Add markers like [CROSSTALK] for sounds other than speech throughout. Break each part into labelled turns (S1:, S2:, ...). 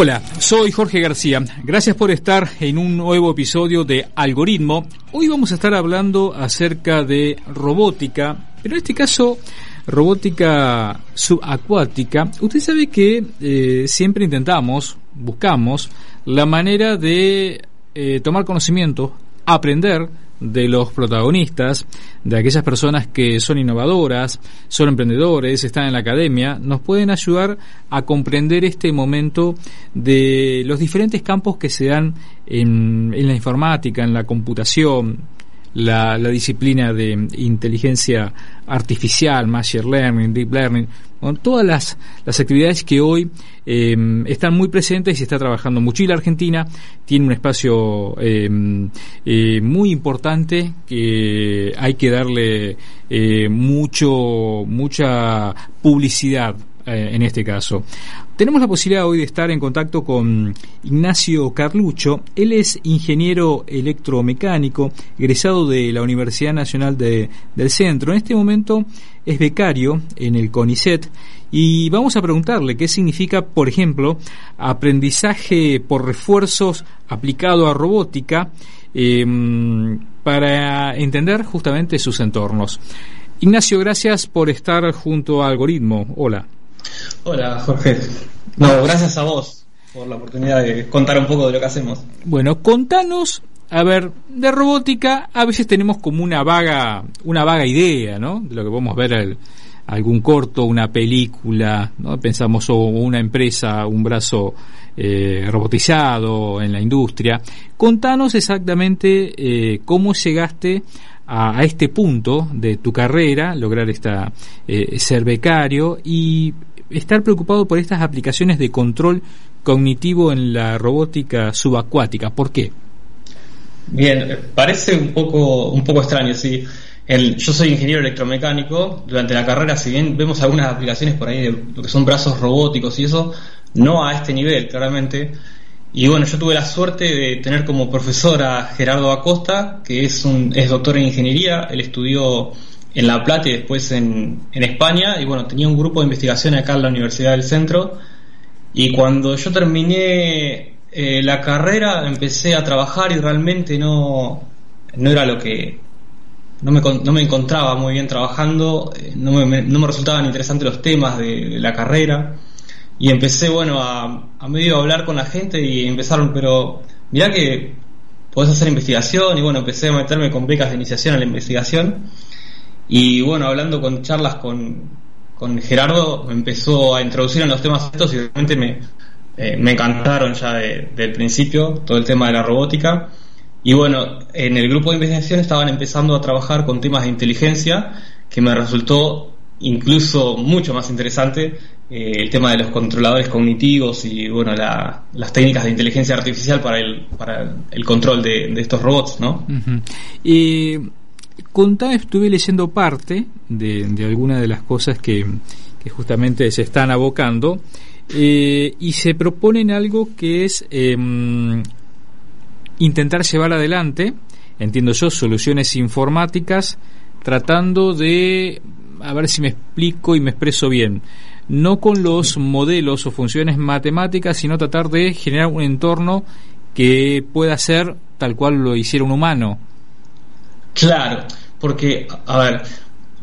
S1: Hola, soy Jorge García. Gracias por estar en un nuevo episodio de Algoritmo. Hoy vamos a estar hablando acerca de robótica, pero en este caso robótica subacuática. Usted sabe que eh, siempre intentamos, buscamos la manera de eh, tomar conocimiento, aprender de los protagonistas, de aquellas personas que son innovadoras, son emprendedores, están en la academia, nos pueden ayudar a comprender este momento de los diferentes campos que se dan en, en la informática, en la computación, la, la, disciplina de inteligencia artificial, machine learning, deep learning, con todas las, las actividades que hoy eh, están muy presentes y se está trabajando mucho. Y la Argentina tiene un espacio eh, eh, muy importante que hay que darle eh, mucho, mucha publicidad eh, en este caso. Tenemos la posibilidad hoy de estar en contacto con Ignacio Carlucho. Él es ingeniero electromecánico, egresado de la Universidad Nacional de, del Centro. En este momento es becario en el CONICET y vamos a preguntarle qué significa, por ejemplo, aprendizaje por refuerzos aplicado a robótica eh, para entender justamente sus entornos. Ignacio, gracias por estar junto a Algoritmo. Hola.
S2: Hola, Jorge. No, gracias a vos por la oportunidad de contar un poco de lo que hacemos.
S1: Bueno, contanos, a ver, de robótica a veces tenemos como una vaga, una vaga idea, ¿no? De lo que podemos ver el, algún corto, una película, ¿no? Pensamos o una empresa, un brazo eh, robotizado en la industria. Contanos exactamente eh, cómo llegaste a, este punto de tu carrera, lograr esta eh, ser becario y estar preocupado por estas aplicaciones de control cognitivo en la robótica subacuática. ¿Por qué?
S2: Bien, parece un poco, un poco extraño, sí. Yo soy ingeniero electromecánico. Durante la carrera, si bien vemos algunas aplicaciones por ahí de lo que son brazos robóticos y eso, no a este nivel, claramente. Y bueno, yo tuve la suerte de tener como profesor a Gerardo Acosta, que es un es doctor en ingeniería. Él estudió en La Plata y después en, en, España. Y bueno, tenía un grupo de investigación acá en la Universidad del Centro. Y cuando yo terminé eh, la carrera, empecé a trabajar y realmente no, no era lo que. No me, no me encontraba muy bien trabajando, eh, no me, no me resultaban interesantes los temas de, de la carrera. Y empecé, bueno, a, a medio hablar con la gente y empezaron, pero mirá que podés hacer investigación. Y bueno, empecé a meterme con becas de iniciación a la investigación. Y bueno, hablando con charlas con, con Gerardo, me empezó a introducir en los temas estos y realmente me, eh, me encantaron ya de, del principio todo el tema de la robótica. Y bueno, en el grupo de investigación estaban empezando a trabajar con temas de inteligencia que me resultó incluso mucho más interesante eh, el tema de los controladores cognitivos y bueno la, las técnicas de inteligencia artificial para el para el control de, de estos robots, ¿no?
S1: Uh -huh. Estuve leyendo parte de, de algunas de las cosas que, que, justamente se están abocando eh, y se proponen algo que es eh, intentar llevar adelante, entiendo yo, soluciones informáticas tratando de, a ver si me explico y me expreso bien, no con los modelos o funciones matemáticas, sino tratar de generar un entorno que pueda ser tal cual lo hiciera un humano.
S2: Claro, porque, a ver,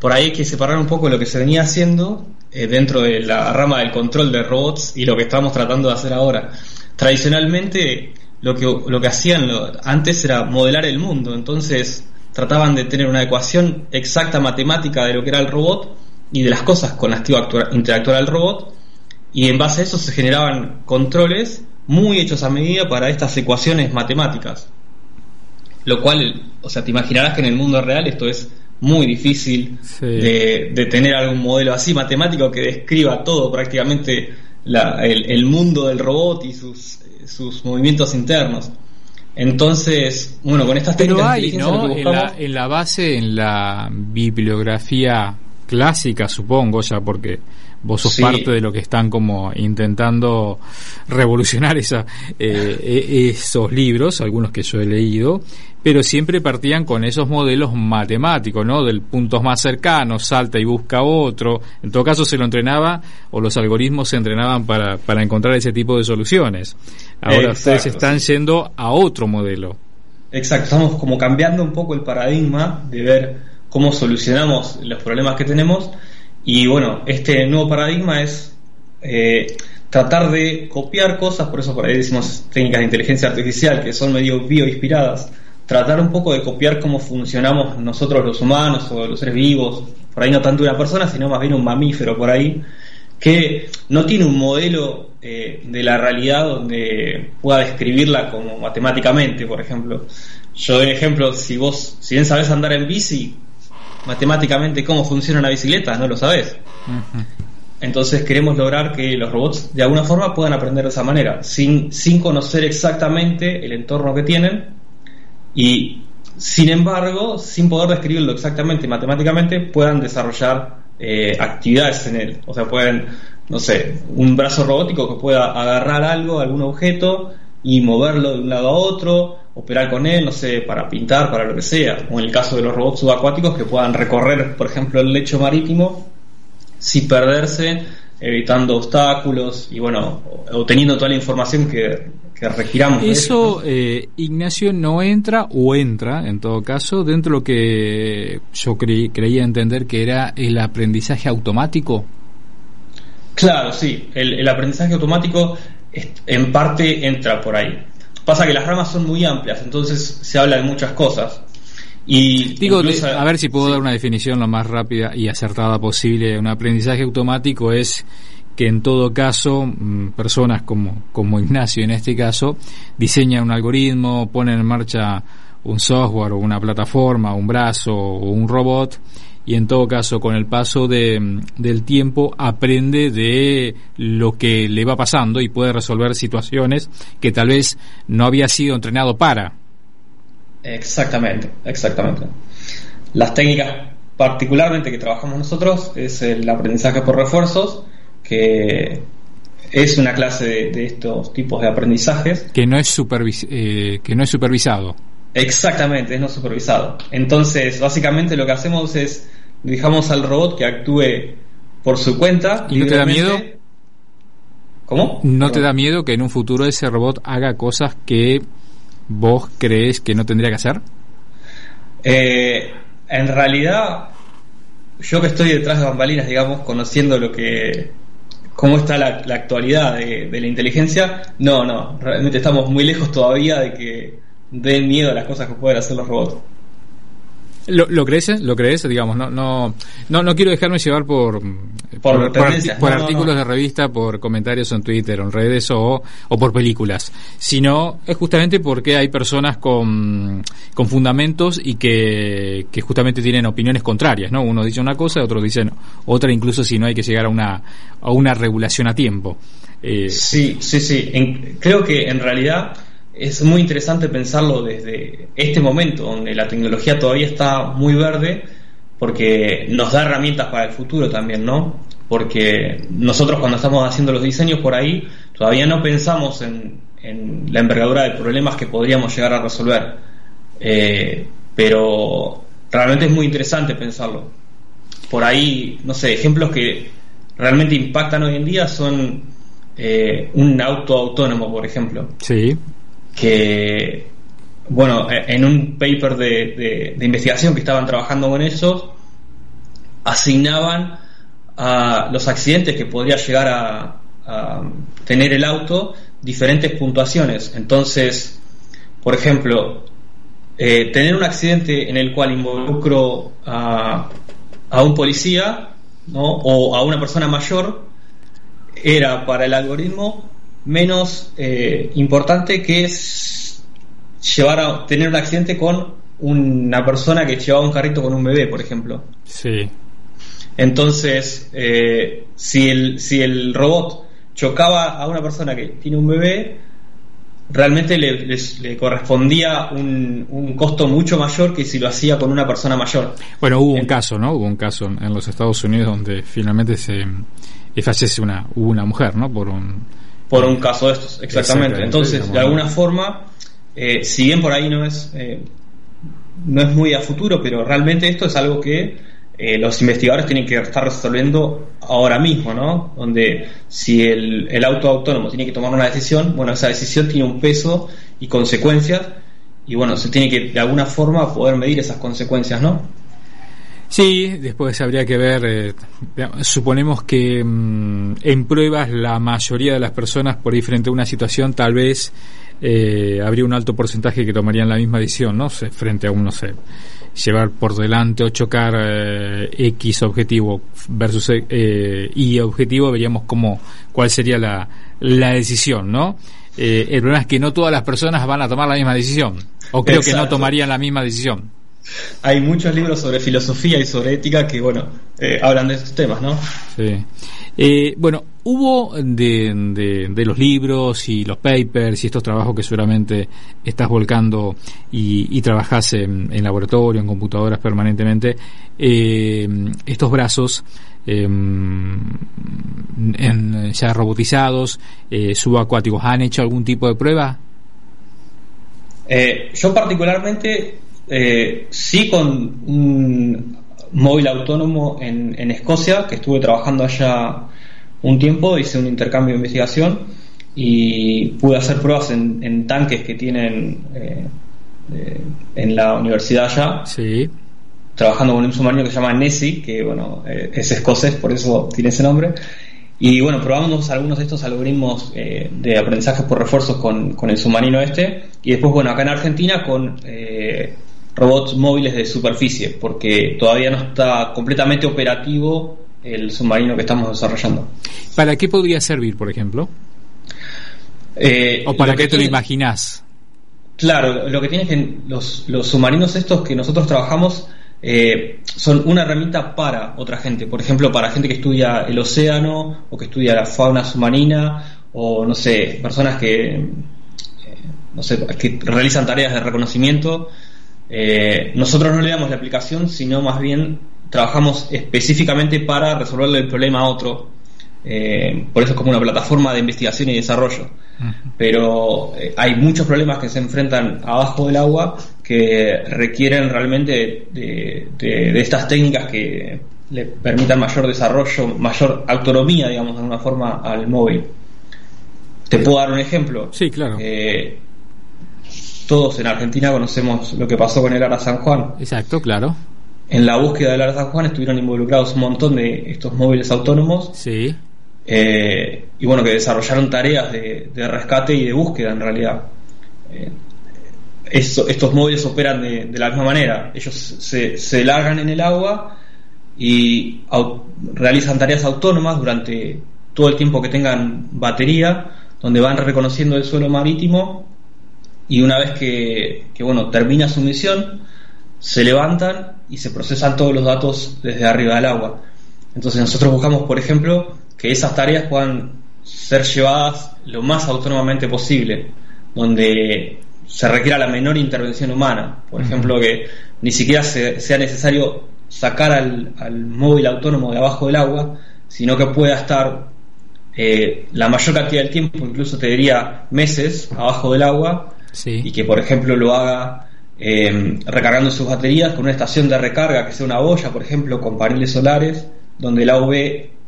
S2: por ahí hay que separar un poco lo que se venía haciendo eh, dentro de la rama del control de robots y lo que estamos tratando de hacer ahora. Tradicionalmente, lo que, lo que hacían antes era modelar el mundo, entonces trataban de tener una ecuación exacta matemática de lo que era el robot y de las cosas con las que iba a interactuar el robot, y en base a eso se generaban controles muy hechos a medida para estas ecuaciones matemáticas. Lo cual, o sea, te imaginarás que en el mundo real esto es muy difícil sí. de, de, tener algún modelo así matemático que describa todo prácticamente la, el, el, mundo del robot y sus, sus movimientos internos. Entonces, bueno, con estas
S1: técnicas Pero hay, ¿no? En la, en la, base, en la bibliografía clásica, supongo, ya porque vos sos parte de lo que están como intentando revolucionar esa, eh, e, esos libros, algunos que yo he leído, pero siempre partían con esos modelos matemáticos, ¿no? Del punto más cercano, salta y busca otro. En todo caso se lo entrenaba o los algoritmos se entrenaban para, para encontrar ese tipo de soluciones. Ahora ustedes están yendo a otro modelo.
S2: Exacto, estamos como cambiando un poco el paradigma de ver cómo solucionamos los problemas que tenemos y bueno, este nuevo paradigma es eh, tratar de copiar cosas, por eso por ahí decimos técnicas de inteligencia artificial que son medio bioinspiradas, tratar un poco de copiar cómo funcionamos nosotros los humanos o los seres vivos, por ahí no tanto una persona, sino más bien un mamífero por ahí, que no tiene un modelo eh, de la realidad donde pueda describirla como matemáticamente, por ejemplo. Yo doy ejemplo, si vos, si bien sabes andar en bici, matemáticamente cómo funciona una bicicleta, no lo sabes. Entonces queremos lograr que los robots de alguna forma puedan aprender de esa manera, sin, sin conocer exactamente el entorno que tienen y sin embargo, sin poder describirlo exactamente matemáticamente, puedan desarrollar eh, actividades en él. O sea, pueden, no sé, un brazo robótico que pueda agarrar algo, algún objeto y moverlo de un lado a otro, operar con él, no sé, para pintar, para lo que sea, o en el caso de los robots subacuáticos que puedan recorrer, por ejemplo, el lecho marítimo sin perderse, evitando obstáculos y bueno, obteniendo toda la información que, que requiramos.
S1: Eso, eh, Ignacio, no entra o entra, en todo caso, dentro de lo que yo creía entender que era el aprendizaje automático.
S2: Claro, sí, el, el aprendizaje automático en parte entra por ahí. Pasa que las ramas son muy amplias, entonces se habla de muchas cosas. Y
S1: Digo, a ver si puedo dar una definición lo más rápida y acertada posible. Un aprendizaje automático es que en todo caso mm, personas como, como Ignacio en este caso diseñan un algoritmo, ponen en marcha un software o una plataforma, un brazo o un robot y en todo caso con el paso de, del tiempo aprende de lo que le va pasando y puede resolver situaciones que tal vez no había sido entrenado para.
S2: Exactamente, exactamente. Las técnicas particularmente que trabajamos nosotros es el aprendizaje por refuerzos, que es una clase de, estos tipos de aprendizajes.
S1: Que no es, supervis eh, que no es supervisado.
S2: Exactamente, es no supervisado. Entonces, básicamente lo que hacemos es dejamos al robot que actúe por su cuenta.
S1: ¿Y no te da miedo?
S2: ¿Cómo?
S1: ¿No te da miedo que en un futuro ese robot haga cosas que vos crees que no tendría que hacer?
S2: Eh, en realidad, yo que estoy detrás de bambalinas, digamos, conociendo lo que cómo está la, actualidad de, de, la inteligencia, no, no, realmente estamos muy lejos todavía de que den miedo a las cosas que pueden hacer los robots.
S1: ¿Lo, lo crees? ¿Lo crees? Digamos, no, no, no, no quiero dejarme llevar por, por, por, artículos de revista, por comentarios en Twitter, en redes o, o por películas, sino es justamente porque hay personas con, con fundamentos y que, que justamente tienen opiniones contrarias, ¿no? Uno dice una cosa, otro dice otra, incluso si no hay que llegar a una, a una regulación a tiempo.
S2: Eh, sí, sí, sí. creo que en realidad es muy interesante pensarlo desde este momento, donde la tecnología todavía está muy verde, porque nos da herramientas para el futuro también, ¿no? Porque nosotros cuando estamos haciendo los diseños por ahí, todavía no pensamos en, la envergadura de problemas que podríamos llegar a resolver. Eh, pero realmente es muy interesante pensarlo. Por ahí, no sé, ejemplos que realmente impactan hoy en día son eh, un auto autónomo, por ejemplo.
S1: Sí
S2: que, bueno, en un paper de, investigación que estaban trabajando con ellos, asignaban a los accidentes que podría llegar a, tener el auto diferentes puntuaciones. Entonces, por ejemplo, eh, tener un accidente en el cual involucro a, a un policía ¿no? o a una persona mayor era para el algoritmo menos eh, importante que es llevar a tener un accidente con una persona que llevaba un carrito con un bebé, por ejemplo.
S1: Sí.
S2: Entonces, eh, si, el, si el robot chocaba a una persona que tiene un bebé, realmente le, correspondía un, un, costo mucho mayor que si lo hacía con una persona mayor.
S1: Bueno, hubo un caso, ¿no? Hubo un caso en los Estados Unidos donde finalmente se fallece una, una mujer, ¿no? Por un,
S2: por un caso de estos, exactamente. Entonces, de alguna forma, eh, si bien por ahí no es, eh, no es muy a futuro, pero realmente esto es algo que eh, los investigadores tienen que estar resolviendo ahora mismo, ¿no? Donde si el, el auto autónomo tiene que tomar una decisión, bueno, esa decisión tiene un peso y consecuencias, y bueno, se tiene que de alguna forma poder medir esas consecuencias, ¿no?
S1: Sí, después habría que ver, eh, suponemos que mm, en pruebas la mayoría de las personas por ahí frente a una situación tal vez eh, habría un alto porcentaje que tomarían la misma decisión, ¿no? Frente a un, no sé, llevar por delante o chocar eh, X objetivo versus eh, Y objetivo, veríamos cómo, cuál sería la, la decisión, ¿no? Eh, el problema es que no todas las personas van a tomar la misma decisión, o creo que no tomarían la misma decisión.
S2: Hay muchos libros sobre filosofía y sobre ética que, bueno, hablan de estos temas, ¿no?
S1: Sí. bueno, hubo de, de, los libros y los papers y estos trabajos que seguramente estás volcando y, y trabajas en, laboratorio, en computadoras permanentemente, eh, estos brazos em, en, ya robotizados, eh, subacuáticos, ¿han hecho algún tipo de prueba?
S2: Eh, yo particularmente sí con un móvil autónomo en, en Escocia, que estuve trabajando allá un tiempo, hice un intercambio de investigación y pude hacer pruebas en, tanques que tienen eh, en la universidad ya.
S1: Sí.
S2: Trabajando con un submarino que se llama Nessie, que bueno, eh, es escocés, por eso tiene ese nombre. Y bueno, probamos algunos de estos algoritmos eh, de aprendizaje por refuerzos con, con, el submarino este. Y después, bueno, acá en Argentina con robots móviles de superficie, porque todavía no está completamente operativo el submarino que estamos desarrollando.
S1: ¿Para qué podría servir, por ejemplo? Eh, ¿O para qué te lo imaginas?
S2: Claro, lo que tiene es que los, los submarinos estos que nosotros trabajamos eh, son una herramienta para otra gente. Por ejemplo, para gente que estudia el océano o que estudia la fauna submarina o, no sé, personas que, eh, no sé, que realizan tareas de reconocimiento. Nosotros no le damos la aplicación, sino más bien trabajamos específicamente para resolverle el problema a otro. Eh, por eso es como una plataforma de investigación y desarrollo. Pero eh, hay muchos problemas que se enfrentan abajo del agua que requieren realmente de, estas técnicas que le permitan mayor desarrollo, mayor autonomía, digamos, de alguna forma al móvil. ¿Te puedo dar un ejemplo?
S1: Sí, claro.
S2: Eh, todos en Argentina conocemos lo que pasó con el Ara San Juan.
S1: Exacto, claro
S2: en la búsqueda del Ara San Juan estuvieron involucrados un montón de estos móviles autónomos.
S1: Sí.
S2: Eh, y bueno, que desarrollaron tareas de, rescate y de búsqueda en realidad. Eh, estos móviles operan de, la misma manera. Ellos se, se largan en el agua y realizan tareas autónomas durante todo el tiempo que tengan batería, donde van reconociendo el suelo marítimo y una vez que, que bueno, termina su misión, se levantan y se procesan todos los datos desde arriba del agua. Entonces nosotros buscamos, por ejemplo, que esas tareas puedan ser llevadas lo más autónomamente posible, donde se requiera la menor intervención humana. Por ejemplo, que ni siquiera sea necesario sacar al, móvil autónomo de abajo del agua, sino que pueda estar eh, la mayor cantidad del tiempo, incluso te diría meses, abajo del agua, y que, por ejemplo, lo haga eh, recargando sus baterías con una estación de recarga que sea una boya, por ejemplo, con paneles solares, donde el AV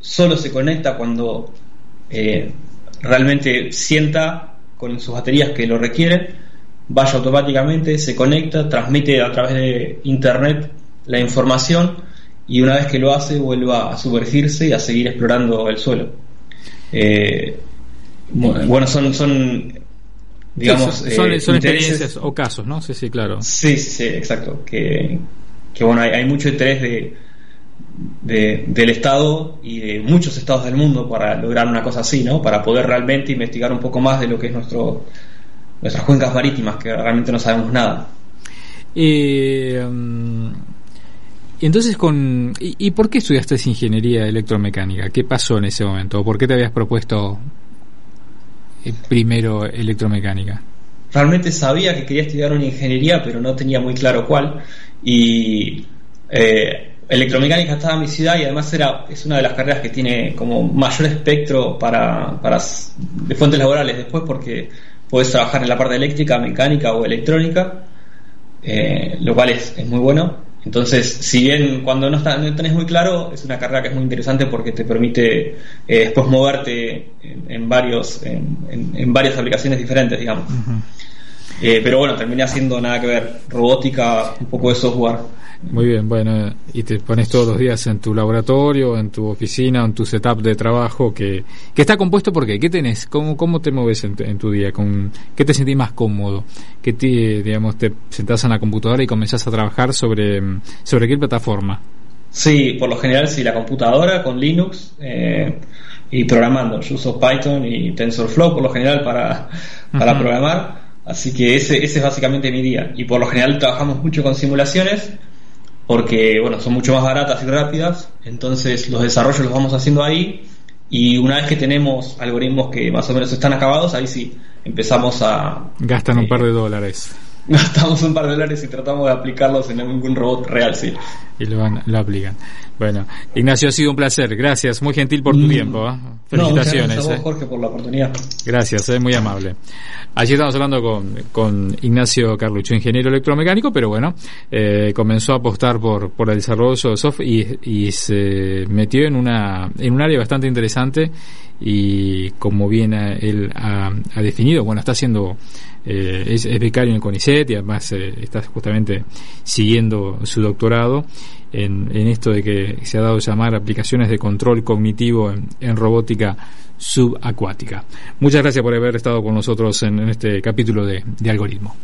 S2: solo se conecta cuando eh, realmente sienta con sus baterías que lo requieren, vaya automáticamente, se conecta, transmite a través de internet la información y una vez que lo hace vuelve a sumergirse y a seguir explorando el suelo. Eh, bueno, son digamos,
S1: son, eh, experiencias o casos, ¿no? Sí, sí, claro.
S2: Sí, sí, exacto. Que, que bueno, hay, mucho interés de, de, del Estado y de muchos estados del mundo para lograr una cosa así, ¿no? Para poder realmente investigar un poco más de lo que es nuestro nuestras cuencas marítimas, que realmente no sabemos nada.
S1: Eh, y entonces, con, y, por qué estudiaste ingeniería electromecánica? ¿Qué pasó en ese momento? ¿Por qué te habías propuesto primero electromecánica?
S2: Realmente sabía que quería estudiar una ingeniería, pero no tenía muy claro cuál. Y electromecánica estaba en mi ciudad y además era es una de las carreras que tiene como mayor espectro para, para de fuentes laborales después porque puedes trabajar en la parte eléctrica, mecánica o electrónica, eh, lo cual es, es, muy bueno. Entonces, si bien cuando no, está, no tenés muy claro, es una carrera que es muy interesante porque te permite eh, después moverte en, varios en, en, varias aplicaciones diferentes, digamos. Eh, pero bueno, terminé haciendo nada que ver, robótica, un poco de software.
S1: Muy bien, bueno, y te pones todos los días en tu laboratorio, en tu oficina, en tu setup de trabajo, que, que está compuesto por qué? ¿Qué tenés? ¿Cómo, cómo te mueves en, tu día? ¿Con, ¿Qué te sentís más cómodo? ¿Qué te, digamos, te sentás en la computadora y comenzás a trabajar sobre, sobre qué plataforma?
S2: Sí, por lo general sí, la computadora con Linux eh, y programando. Yo uso Python y TensorFlow por lo general para, para programar. Así que ese, ese es básicamente mi día. Y por lo general trabajamos mucho con simulaciones porque bueno, son mucho más baratas y rápidas, entonces los desarrollos los vamos haciendo ahí y una vez que tenemos algoritmos que más o menos están acabados, ahí sí empezamos a...
S1: Gastan un eh, par de dólares. [LAUGHS]
S2: Gastamos un par de dólares y tratamos de aplicarlos en algún robot real, sí.
S1: Y lo, van, lo aplican. Bueno, Ignacio, ha sido un placer. Gracias, muy gentil por tu mm. tiempo. ¿eh? Felicitaciones.
S2: gracias a vos, ¿eh? Jorge, por la oportunidad.
S1: Gracias, es muy amable. Allí estamos hablando con, con Ignacio Carlucho, ingeniero electromecánico, pero bueno, eh, comenzó a apostar por, por el desarrollo de software y, y se metió en una en un área bastante interesante y como bien él ha, definido, bueno, está haciendo, eh, es, becario en el CONICET y además eh, está justamente siguiendo su doctorado en, en, esto de que se ha dado a llamar aplicaciones de control cognitivo en, robótica subacuática. Muchas gracias por haber estado con nosotros en, este capítulo de, de algoritmo.